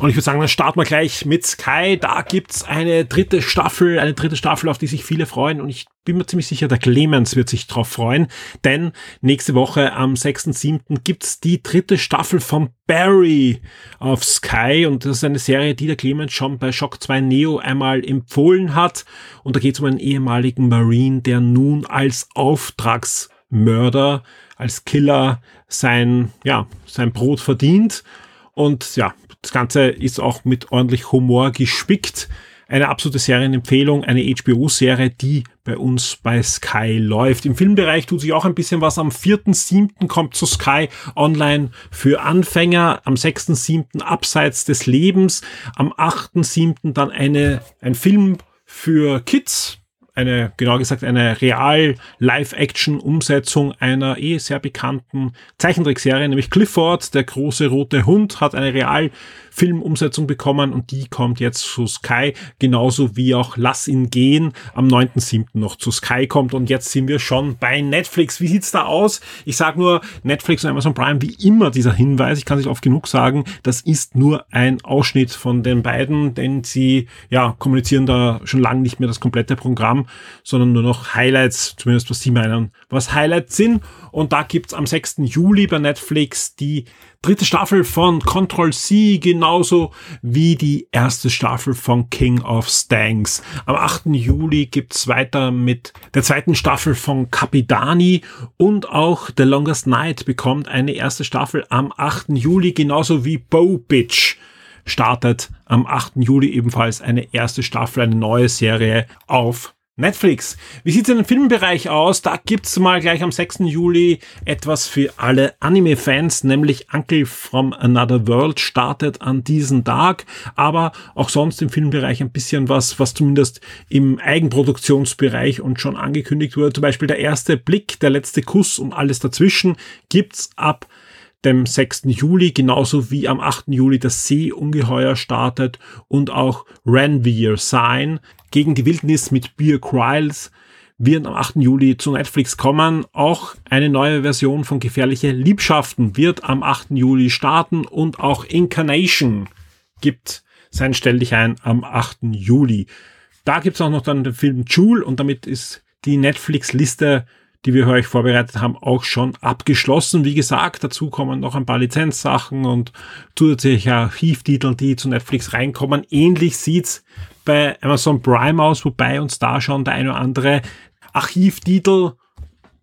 Und ich würde sagen, dann starten wir gleich mit Sky. Da gibt's eine dritte Staffel, eine dritte Staffel, auf die sich viele freuen. Und ich bin mir ziemlich sicher, der Clemens wird sich drauf freuen. Denn nächste Woche am 6.7. gibt's die dritte Staffel von Barry auf Sky. Und das ist eine Serie, die der Clemens schon bei Shock 2 Neo einmal empfohlen hat. Und da geht's um einen ehemaligen Marine, der nun als Auftragsmörder, als Killer sein, ja, sein Brot verdient. Und ja, das Ganze ist auch mit ordentlich Humor gespickt. Eine absolute Serienempfehlung, eine HBO-Serie, die bei uns bei Sky läuft. Im Filmbereich tut sich auch ein bisschen was. Am 4.7. kommt zu Sky online für Anfänger. Am 6.7. Abseits des Lebens. Am 8.7. dann eine, ein Film für Kids, eine, genau gesagt, eine real Live-Action-Umsetzung einer eh sehr bekannten Zeichentrickserie, nämlich Clifford, der große rote Hund, hat eine real Filmumsetzung bekommen und die kommt jetzt zu Sky, genauso wie auch Lass ihn gehen am 9.7. noch zu Sky kommt und jetzt sind wir schon bei Netflix. Wie sieht's da aus? Ich sage nur Netflix und Amazon Prime, wie immer dieser Hinweis, ich kann es oft genug sagen, das ist nur ein Ausschnitt von den beiden, denn sie ja kommunizieren da schon lange nicht mehr das komplette Programm, sondern nur noch Highlights, zumindest was sie meinen, was Highlights sind und da gibt's am 6. Juli bei Netflix die dritte Staffel von Control C, genauso wie die erste Staffel von King of Stanks. Am 8. Juli gibt's weiter mit der zweiten Staffel von Capidani und auch The Longest Night bekommt eine erste Staffel am 8. Juli, genauso wie Bow Bitch startet am 8. Juli ebenfalls eine erste Staffel, eine neue Serie auf Netflix. Wie sieht's in dem Filmbereich aus? Da gibt's mal gleich am 6. Juli etwas für alle Anime-Fans, nämlich Uncle from Another World startet an diesem Tag, aber auch sonst im Filmbereich ein bisschen was, was zumindest im Eigenproduktionsbereich und schon angekündigt wurde. Zum Beispiel der erste Blick, der letzte Kuss und alles dazwischen gibt's ab dem 6. Juli, genauso wie am 8. Juli das Seeungeheuer startet und auch Ranveer Sign gegen die Wildnis mit Beer Cryles wird am 8. Juli zu Netflix kommen. Auch eine neue Version von Gefährliche Liebschaften wird am 8. Juli starten und auch Incarnation gibt sein Stell dich ein am 8. Juli. Da gibt's auch noch dann den Film Jewel und damit ist die Netflix-Liste die wir euch vorbereitet haben, auch schon abgeschlossen. Wie gesagt, dazu kommen noch ein paar Lizenzsachen und zusätzliche Archivtitel, die zu Netflix reinkommen. Ähnlich sieht's bei Amazon Prime aus, wobei uns da schon der eine oder andere Archivtitel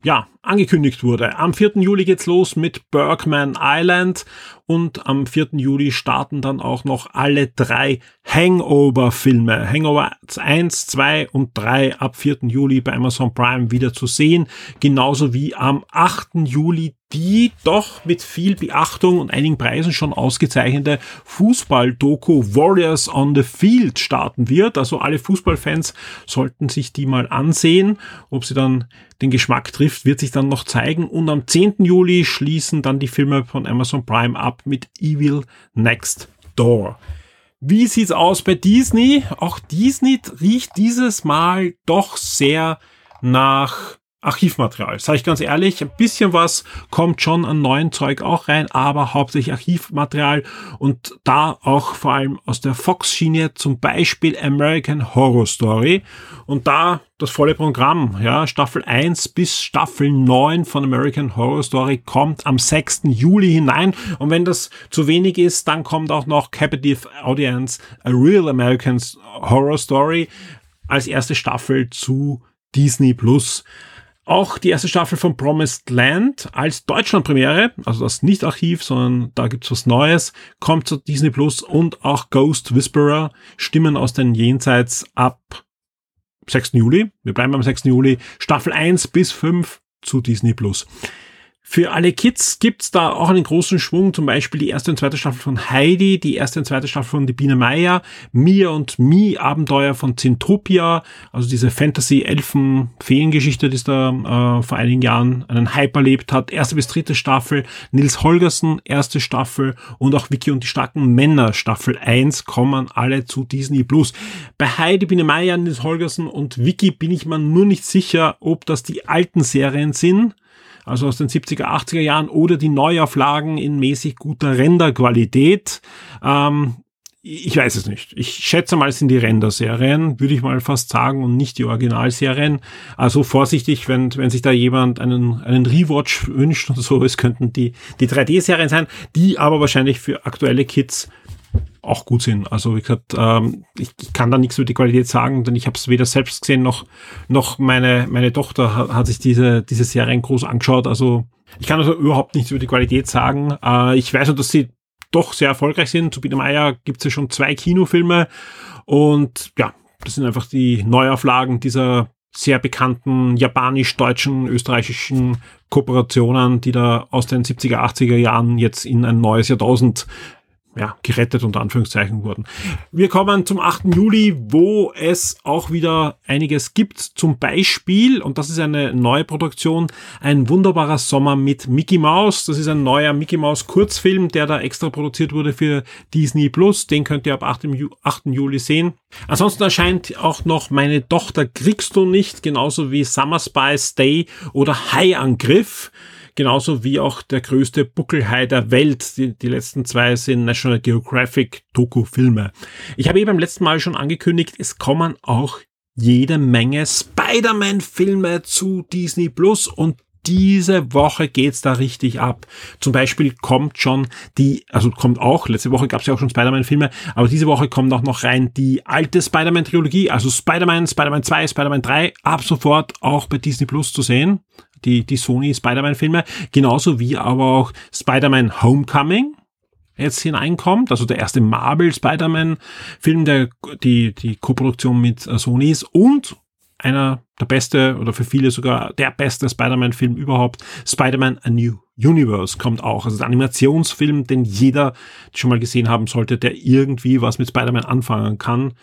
ja, angekündigt wurde. Am 4. Juli geht's los mit Bergman Island und am 4. Juli starten dann auch noch alle drei Hangover-Filme. Hangover 1, 2 und 3 ab 4. Juli bei Amazon Prime wieder zu sehen. Genauso wie am 8. Juli die doch mit viel Beachtung und einigen Preisen schon ausgezeichnete Fußball-Doku Warriors on the Field starten wird. Also alle Fußballfans sollten sich die mal ansehen. Ob sie dann den Geschmack trifft, wird sich dann noch zeigen. Und am 10. Juli schließen dann die Filme von Amazon Prime ab mit Evil Next Door. Wie sieht's aus bei Disney? Auch Disney riecht dieses Mal doch sehr nach Archivmaterial. Sag ich ganz ehrlich, ein bisschen was kommt schon an neuen Zeug auch rein, aber hauptsächlich Archivmaterial und da auch vor allem aus der Fox-Schiene, zum Beispiel American Horror Story und da das volle Programm, ja, Staffel 1 bis Staffel 9 von American Horror Story kommt am 6. Juli hinein und wenn das zu wenig ist, dann kommt auch noch Captive Audience, A Real American Horror Story als erste Staffel zu Disney Plus. Auch die erste Staffel von Promised Land als Deutschlandpremiere, also das nicht Archiv, sondern da gibt's was Neues, kommt zu Disney Plus und auch Ghost Whisperer, Stimmen aus den Jenseits ab 6. Juli. Wir bleiben am 6. Juli. Staffel 1 bis 5 zu Disney Plus. Für alle Kids gibt's da auch einen großen Schwung, zum Beispiel die erste und zweite Staffel von Heidi, die erste und zweite Staffel von Die Biene Meier, Mia und Mi Abenteuer von Zintopia, also diese Fantasy-Elfen-Feengeschichte, die es da äh, vor einigen Jahren einen Hype erlebt hat. Erste bis dritte Staffel, Nils Holgersen, erste Staffel und auch Vicky und die starken Männer, Staffel 1, kommen alle zu Disney Plus. Bei Heidi, Biene Meier, Nils Holgersen und Vicky bin ich mir nur nicht sicher, ob das die alten Serien sind also aus den 70er, 80er Jahren oder die Neuauflagen in mäßig guter Renderqualität. Ähm, ich weiß es nicht. Ich schätze mal, es sind die Render-Serien, würde ich mal fast sagen, und nicht die Originalserien. Also vorsichtig, wenn, wenn sich da jemand einen, einen Rewatch wünscht und so, es könnten die, die 3D-Serien sein, die aber wahrscheinlich für aktuelle Kids auch gut sind. Also wie gesagt, ähm, ich, ich kann da nichts über die Qualität sagen, denn ich habe es weder selbst gesehen noch noch meine meine Tochter hat, hat sich diese diese Serien groß angeschaut. Also ich kann also überhaupt nichts über die Qualität sagen. Äh, ich weiß nur, dass sie doch sehr erfolgreich sind. Zu Biene Meier gibt es ja schon zwei Kinofilme und ja, das sind einfach die Neuauflagen dieser sehr bekannten japanisch-deutschen, österreichischen Kooperationen, die da aus den 70er, 80er Jahren jetzt in ein neues Jahrtausend ja, gerettet unter Anführungszeichen wurden. Wir kommen zum 8. Juli, wo es auch wieder einiges gibt. Zum Beispiel, und das ist eine neue Produktion, ein wunderbarer Sommer mit Mickey Mouse. Das ist ein neuer Mickey Mouse Kurzfilm, der da extra produziert wurde für Disney Plus. Den könnt ihr ab 8. Juli sehen. Ansonsten erscheint auch noch Meine Tochter kriegst du nicht, genauso wie Summer Spy Stay oder High-Angriff genauso wie auch der größte Buckelhai der Welt. Die, die letzten zwei sind National Geographic Doku-Filme. Ich habe eben beim letzten Mal schon angekündigt, es kommen auch jede Menge Spider-Man-Filme zu Disney Plus und diese Woche geht's da richtig ab. Zum Beispiel kommt schon die, also kommt auch, letzte Woche gab's ja auch schon Spider-Man-Filme, aber diese Woche kommt auch noch rein die alte Spider-Man-Trilogie, also Spider-Man, Spider-Man 2, Spider-Man 3, ab sofort auch bei Disney Plus zu sehen die, die Sony Spider-Man-Filme, genauso wie aber auch Spider-Man Homecoming jetzt hineinkommt, also der erste Marvel Spider-Man-Film, der die, die Koproduktion mit äh, Sony ist und einer der beste oder für viele sogar der beste Spider-Man-Film überhaupt, Spider-Man A New Universe kommt auch. Also der Animationsfilm, den jeder schon mal gesehen haben sollte, der irgendwie was mit Spider-Man anfangen kann.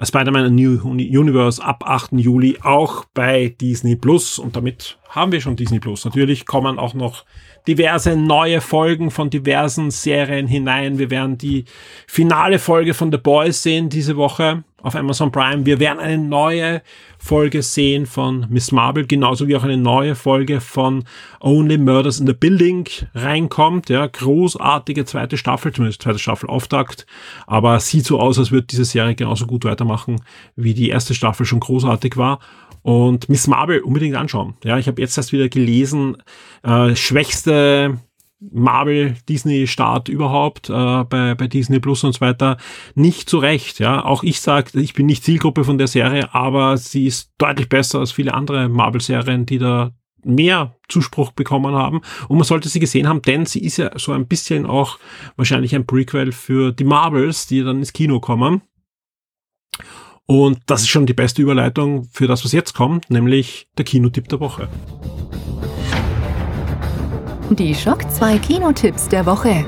Spider-Man A New Universe ab 8. Juli auch bei Disney Plus und damit haben wir schon Disney Plus. Natürlich kommen auch noch diverse neue Folgen von diversen Serien hinein. Wir werden die finale Folge von The Boys sehen diese Woche auf Amazon Prime. Wir werden eine neue Folge sehen von Miss Marvel, genauso wie auch eine neue Folge von Only Murders in the Building reinkommt. Ja, großartige zweite Staffel, zumindest zweite Staffel Auftakt. Aber sieht so aus, als würde diese Serie genauso gut weitermachen, wie die erste Staffel schon großartig war. Und Miss Marvel unbedingt anschauen. Ja, ich habe jetzt erst wieder gelesen, äh, schwächste Marvel Disney Start überhaupt äh, bei, bei Disney Plus und so weiter nicht zu Recht. Ja, auch ich sage, ich bin nicht Zielgruppe von der Serie, aber sie ist deutlich besser als viele andere Marvel Serien, die da mehr Zuspruch bekommen haben. Und man sollte sie gesehen haben, denn sie ist ja so ein bisschen auch wahrscheinlich ein Prequel für die Marvels, die dann ins Kino kommen. Und das ist schon die beste Überleitung für das, was jetzt kommt, nämlich der Kinotipp der Woche. Die Schock 2 Kinotipps der Woche.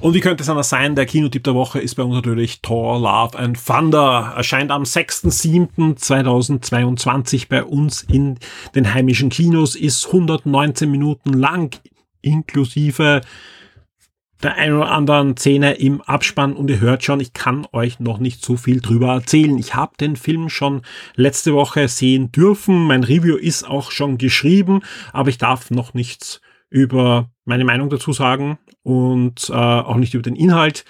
Und wie könnte es anders sein? Der Kinotipp der Woche ist bei uns natürlich Thor Love and Thunder. Erscheint am 6.7.2022 bei uns in den heimischen Kinos, ist 119 Minuten lang, inklusive der ein oder anderen Szene im Abspann und ihr hört schon, ich kann euch noch nicht so viel drüber erzählen. Ich habe den Film schon letzte Woche sehen dürfen. Mein Review ist auch schon geschrieben, aber ich darf noch nichts über meine Meinung dazu sagen und äh, auch nicht über den Inhalt.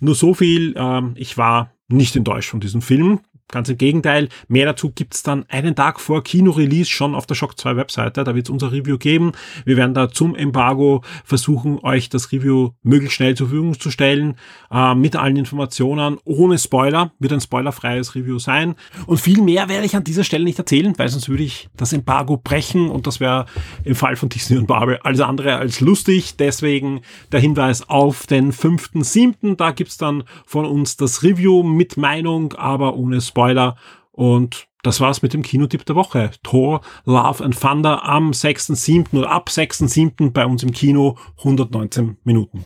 Nur so viel, äh, ich war nicht enttäuscht von diesem Film. Ganz im Gegenteil, mehr dazu gibt's dann einen Tag vor Kino-Release schon auf der Shock 2 Webseite. Da wird's unser Review geben. Wir werden da zum Embargo versuchen, euch das Review möglichst schnell zur Verfügung zu stellen, äh, mit allen Informationen, ohne Spoiler. Wird ein spoilerfreies Review sein. Und viel mehr werde ich an dieser Stelle nicht erzählen, weil sonst würde ich das Embargo brechen und das wäre im Fall von Disney und Marvel alles andere als lustig. Deswegen der Hinweis auf den 5.7. Da gibt's dann von uns das Review mit Meinung, aber ohne Spoiler. Spoiler. Und das war's mit dem Kinotipp der Woche. Thor, Love and Thunder am 6.7. oder ab 6.7. bei uns im Kino 119 Minuten.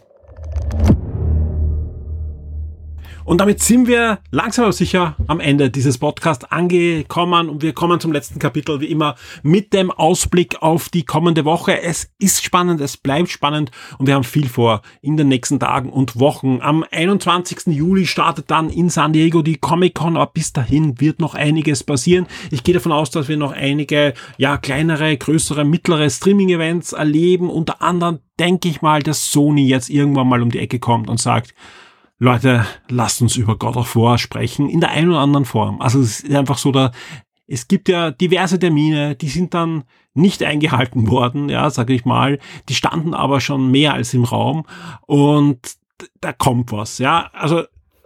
Und damit sind wir langsam aber sicher am Ende dieses Podcasts angekommen und wir kommen zum letzten Kapitel wie immer mit dem Ausblick auf die kommende Woche. Es ist spannend, es bleibt spannend und wir haben viel vor in den nächsten Tagen und Wochen. Am 21. Juli startet dann in San Diego die Comic Con, aber bis dahin wird noch einiges passieren. Ich gehe davon aus, dass wir noch einige, ja, kleinere, größere, mittlere Streaming-Events erleben. Unter anderem denke ich mal, dass Sony jetzt irgendwann mal um die Ecke kommt und sagt, Leute, lasst uns über God of War sprechen, in der einen oder anderen Form. Also es ist einfach so, da, es gibt ja diverse Termine, die sind dann nicht eingehalten worden, ja, sage ich mal. Die standen aber schon mehr als im Raum und da kommt was, ja. Also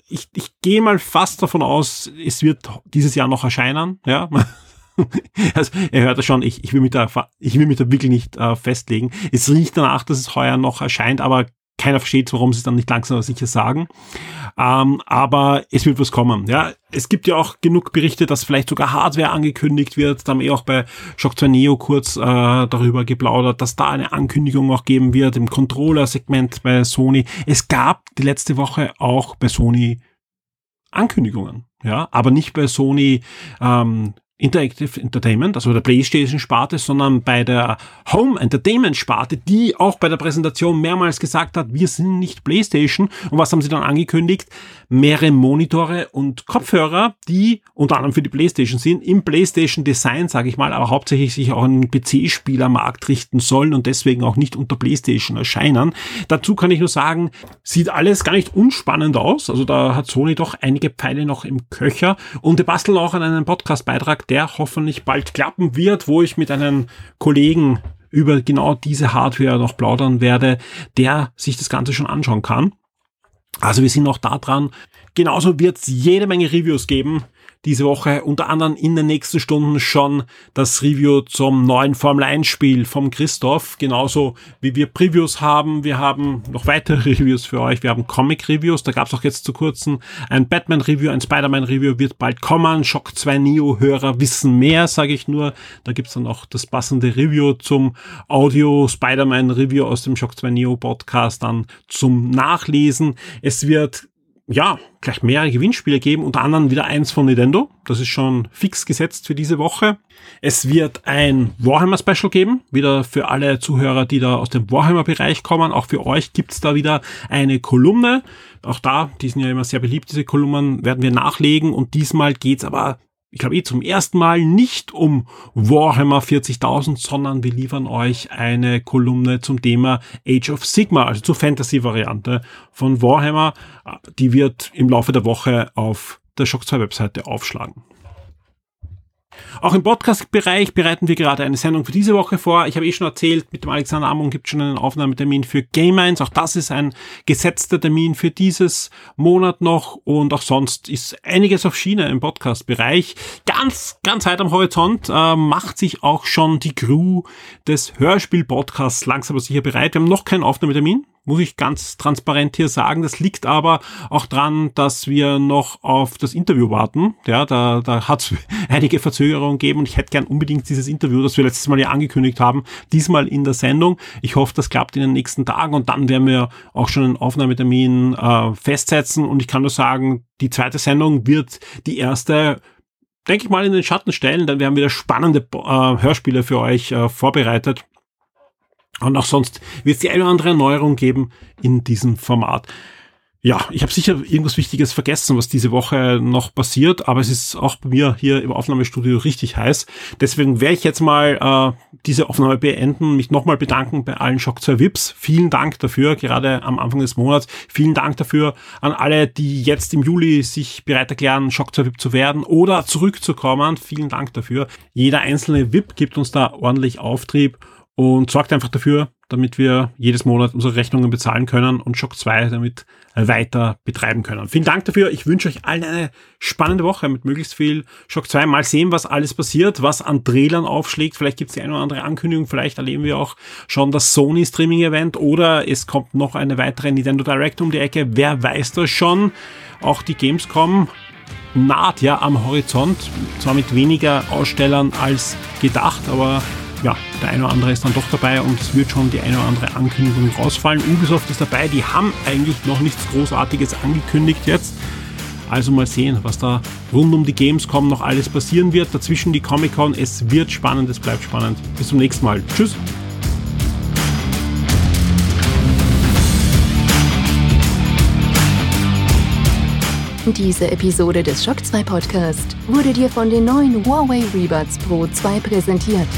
ich, ich gehe mal fast davon aus, es wird dieses Jahr noch erscheinen, ja. Also, ihr hört das schon, ich, ich will mich da, ich will mich da wirklich nicht äh, festlegen. Es riecht danach, dass es heuer noch erscheint, aber keiner versteht, warum sie es dann nicht langsam aber sicher sagen. Ähm, aber es wird was kommen. Ja, es gibt ja auch genug Berichte, dass vielleicht sogar Hardware angekündigt wird. Da haben wir auch bei Shock 2 Neo kurz äh, darüber geplaudert, dass da eine Ankündigung auch geben wird im Controller-Segment bei Sony. Es gab die letzte Woche auch bei Sony Ankündigungen. Ja, aber nicht bei Sony ähm, Interactive Entertainment, also der PlayStation-Sparte, sondern bei der Home Entertainment-Sparte, die auch bei der Präsentation mehrmals gesagt hat, wir sind nicht PlayStation. Und was haben sie dann angekündigt? Mehrere Monitore und Kopfhörer, die unter anderem für die PlayStation sind, im PlayStation-Design, sage ich mal, aber hauptsächlich sich auch an den PC-Spielermarkt richten sollen und deswegen auch nicht unter PlayStation erscheinen. Dazu kann ich nur sagen, sieht alles gar nicht unspannend aus. Also da hat Sony doch einige Pfeile noch im Köcher und wir basteln auch an einem Podcast-Beitrag der hoffentlich bald klappen wird, wo ich mit einem Kollegen über genau diese Hardware noch plaudern werde, der sich das Ganze schon anschauen kann. Also wir sind noch da dran. Genauso wird es jede Menge Reviews geben diese Woche unter anderem in den nächsten Stunden schon das Review zum neuen Formel 1 Spiel vom Christoph, genauso wie wir Previews haben. Wir haben noch weitere Reviews für euch. Wir haben Comic Reviews, da gab es auch jetzt zu kurzem ein Batman Review, ein Spider-Man Review wird bald kommen. Shock 2 Neo Hörer wissen mehr, sage ich nur. Da gibt's dann auch das passende Review zum Audio Spider-Man Review aus dem Shock 2 Neo Podcast dann zum Nachlesen. Es wird ja, gleich mehrere Gewinnspiele geben, unter anderem wieder eins von Nintendo. Das ist schon fix gesetzt für diese Woche. Es wird ein Warhammer Special geben, wieder für alle Zuhörer, die da aus dem Warhammer Bereich kommen. Auch für euch gibt's da wieder eine Kolumne. Auch da, die sind ja immer sehr beliebt, diese Kolumnen werden wir nachlegen und diesmal geht's aber ich glaube eh zum ersten Mal nicht um Warhammer 40.000, sondern wir liefern euch eine Kolumne zum Thema Age of Sigma, also zur Fantasy-Variante von Warhammer. Die wird im Laufe der Woche auf der Shock 2 Webseite aufschlagen. Auch im Podcast-Bereich bereiten wir gerade eine Sendung für diese Woche vor. Ich habe eh schon erzählt, mit dem Alexander Amon gibt es schon einen Aufnahmetermin für Game 1. Auch das ist ein gesetzter Termin für dieses Monat noch. Und auch sonst ist einiges auf Schiene im Podcast-Bereich. Ganz, ganz weit am Horizont äh, macht sich auch schon die Crew des Hörspiel-Podcasts langsam aber sicher bereit. Wir haben noch keinen Aufnahmetermin muss ich ganz transparent hier sagen. Das liegt aber auch dran, dass wir noch auf das Interview warten. Ja, da, da hat es einige Verzögerungen gegeben und ich hätte gern unbedingt dieses Interview, das wir letztes Mal ja angekündigt haben, diesmal in der Sendung. Ich hoffe, das klappt in den nächsten Tagen und dann werden wir auch schon einen Aufnahmetermin äh, festsetzen und ich kann nur sagen, die zweite Sendung wird die erste denke ich mal, in den Schatten stellen. Dann werden wieder spannende äh, Hörspiele für euch äh, vorbereitet. Und auch sonst wird es die eine oder andere Erneuerung geben in diesem Format. Ja, ich habe sicher irgendwas Wichtiges vergessen, was diese Woche noch passiert, aber es ist auch bei mir hier im Aufnahmestudio richtig heiß. Deswegen werde ich jetzt mal äh, diese Aufnahme beenden, mich nochmal bedanken bei allen Shock 2 Vips. Vielen Dank dafür, gerade am Anfang des Monats. Vielen Dank dafür an alle, die jetzt im Juli sich bereit erklären, Shock 2 Vip zu werden oder zurückzukommen. Vielen Dank dafür. Jeder einzelne Vip gibt uns da ordentlich Auftrieb und sorgt einfach dafür, damit wir jedes Monat unsere Rechnungen bezahlen können und Shock 2 damit weiter betreiben können. Vielen Dank dafür. Ich wünsche euch allen eine spannende Woche mit möglichst viel Shock 2. Mal sehen, was alles passiert, was an Trailern aufschlägt. Vielleicht gibt es die eine oder andere Ankündigung. Vielleicht erleben wir auch schon das Sony Streaming Event oder es kommt noch eine weitere Nintendo Direct um die Ecke. Wer weiß das schon? Auch die Gamescom naht ja am Horizont. Zwar mit weniger Ausstellern als gedacht, aber ja, der eine oder andere ist dann doch dabei und es wird schon die eine oder andere Ankündigung rausfallen. Ubisoft ist dabei, die haben eigentlich noch nichts Großartiges angekündigt jetzt. Also mal sehen, was da rund um die Gamescom noch alles passieren wird. Dazwischen die Comic-Con. Es wird spannend, es bleibt spannend. Bis zum nächsten Mal. Tschüss. Diese Episode des Shock 2 Podcast wurde dir von den neuen Huawei Rebuds Pro 2 präsentiert.